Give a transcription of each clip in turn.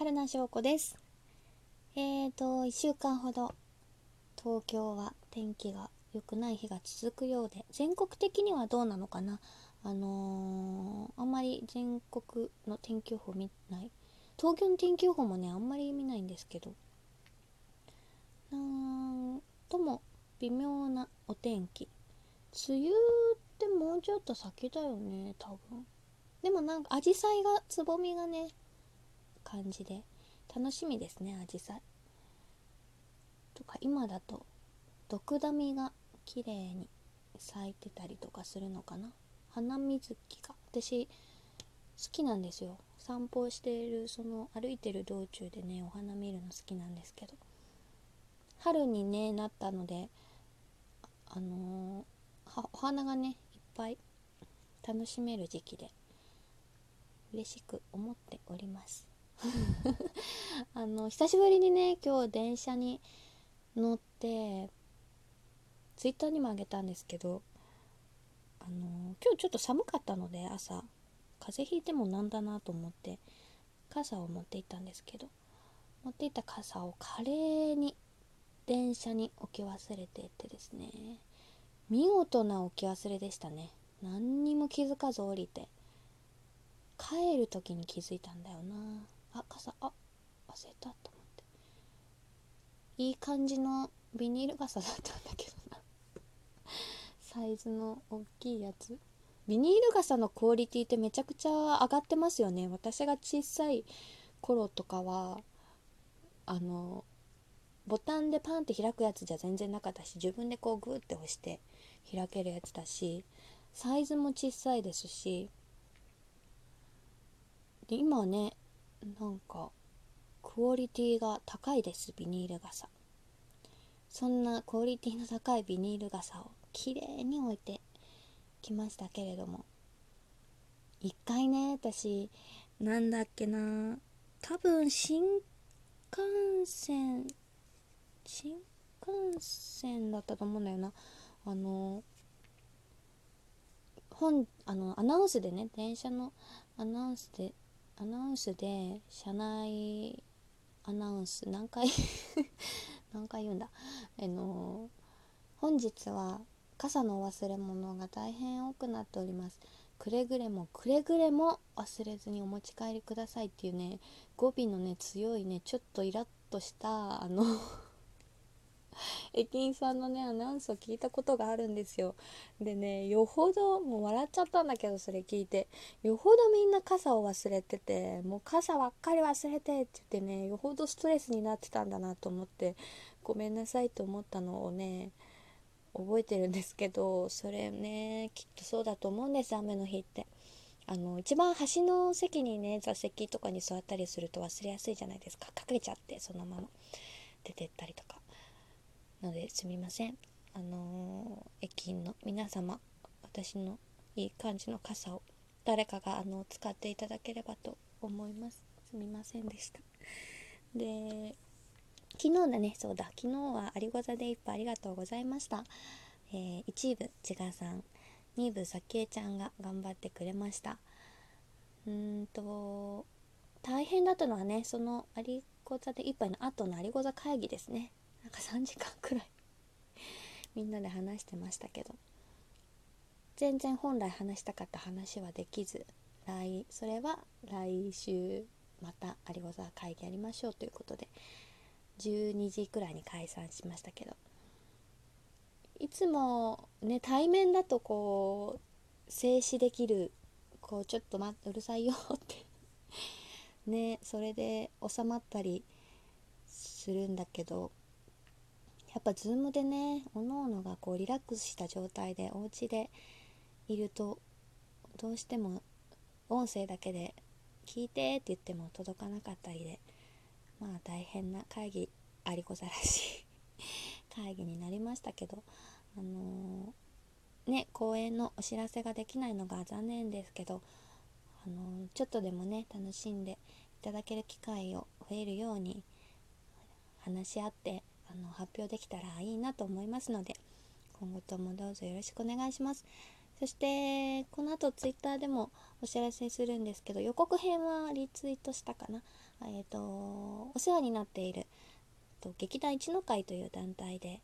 春名翔子です。えーと1週間ほど東京は天気が良くない日が続くようで全国的にはどうなのかな。あのー、あんまり全国の天気予報見ない。東京の天気予報もねあんまり見ないんですけど。なんとも微妙なお天気。梅雨ってもうちょっと先だよね多分。でもなんかアジサイがつぼみがね感じで。楽しみですねアジサイとか今だとドクダミが綺麗に咲いてたりとかするのかな。花水木が私好きなんですよ。散歩しているその歩いてる道中でねお花見るの好きなんですけど。春にねなったのであのー、お花がねいっぱい楽しめる時期で嬉しく思っております。あの久しぶりにね今日電車に乗ってツイッターにもあげたんですけどあの今日ちょっと寒かったので朝風邪ひいてもなんだなと思って傘を持って行ったんですけど持っていた傘を華麗に電車に置き忘れてってですね見事な置き忘れでしたね。何にも気づかず降りて帰る時に気づいたんだよな。あ傘。あ忘れたと思って。いい感じのビニール傘だったんだけどな。サイズの大きいやつ。ビニール傘のクオリティってめちゃくちゃ上がってますよね。私が小さい頃とかはあのボタンでパンって開くやつじゃ全然なかったし自分でこうグーって押して開けるやつだしサイズも小さいですしで今はねなんかクオリティが高いですビニール傘。そんなクオリティの高いビニール傘をきれいに置いてきましたけれども一回ね私なんだっけな多分新幹線新幹線だったと思うんだよな。あの本あのアナウンスでね電車のアナウンスでアナウンスで車内アナウンス何回？何回言うんだ？あの本日は傘の忘れ物が大変多くなっております。くれぐれもくれぐれも忘れずにお持ち帰りくださいっていうね語尾のね強いねちょっとイラッとしたあの駅員さんのねアナウンスを聞いたことがあるんですよ。でねよほどもう笑っちゃったんだけどそれ聞いて。よほどみんな傘を忘れててもう傘ばっかり忘れてって言ってねよほどストレスになってたんだなと思ってごめんなさいと思ったのをね覚えてるんですけどそれねきっとそうだと思うんです雨の日って。あの一番端の席にね座席とかに座ったりすると忘れやすいじゃないですか。かけちゃってそのまま出てったりとか。のですみません。あのー、駅員の皆様私のいい感じの傘を誰かがあの使っていただければと思います。すみませんでした。で昨日だね。そうだ。昨日は有ご座で一杯ありがとうございました、えー、1部千賀さん。2部さきえちゃんが頑張ってくれました。うんと大変だったのはねその有ご座で一杯の後の有ご座会議ですね。なんか3時間くらい。みんなで話してましたけど。全然本来話したかった話はできず来それは来週また有ご座会議やりましょうということで12時くらいに解散しましたけど。いつもね対面だとこう静止できるこうちょっと待ってうるさいよって。ねそれで収まったりするんだけどぱ Zoom でねおのおのがこうリラックスした状態でお家でいるとどうしても音声だけで聞いてって言っても届かなかったりでまあ大変な会議ありござらしい 会議になりましたけどあのー、ね公演のお知らせができないのが残念ですけどあのー、ちょっとでもね楽しんでいただける機会を増えるように話し合ってあの発表できたらいいなと思いますので今後ともどうぞよろしくお願いします。そしてこの後ツイッターでもお知らせするんですけど予告編はリツイートしたかな？えっ、ー、とお世話になっていると劇団一の会という団体で、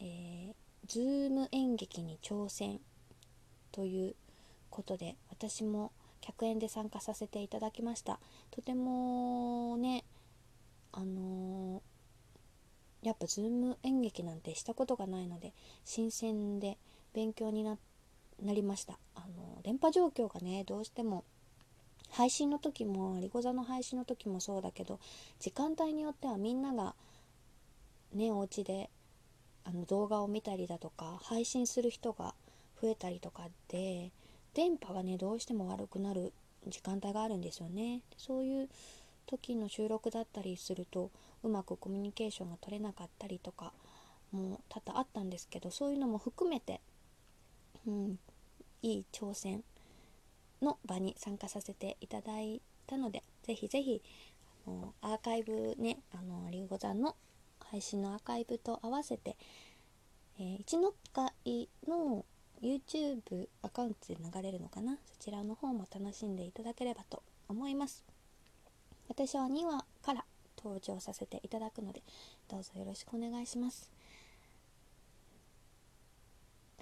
えー、ズーム演劇に挑戦ということで私も客演で参加させていただきました。とてもねあの、やっぱズーム演劇なんてしたことがないので新鮮で勉強になりました。あの、電波状況がねどうしても配信の時もリゴ座の配信の時もそうだけど時間帯によってはみんながねお家であの動画を見たりだとか配信する人が増えたりとかで電波がねどうしても悪くなる時間帯があるんですよね。そういう時の収録だったりするとうまくコミュニケーションが取れなかったりとかも多々あったんですけどそういうのも含めて、うん、いい挑戦の場に参加させていただいたのでぜひぜひあのアーカイブねあのりんご山の配信のアーカイブと合わせて、えー、一の会の YouTube アカウントで流れるのかな？そちらの方も楽しんでいただければと思います。私は2話から登場させていただくのでどうぞよろしくお願いします。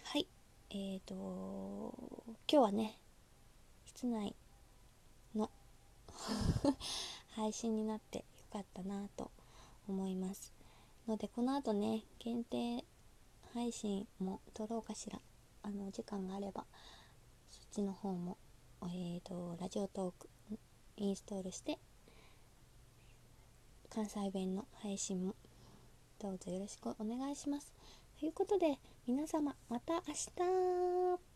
はい。えーと今日はね室内の 配信になってよかったなと思います。のでこの後ね限定配信も撮ろうかしら。あの時間があればそっちの方もえーとラジオトークインストールして関西弁の配信もどうぞよろしくお願いします。ということで皆様また明日。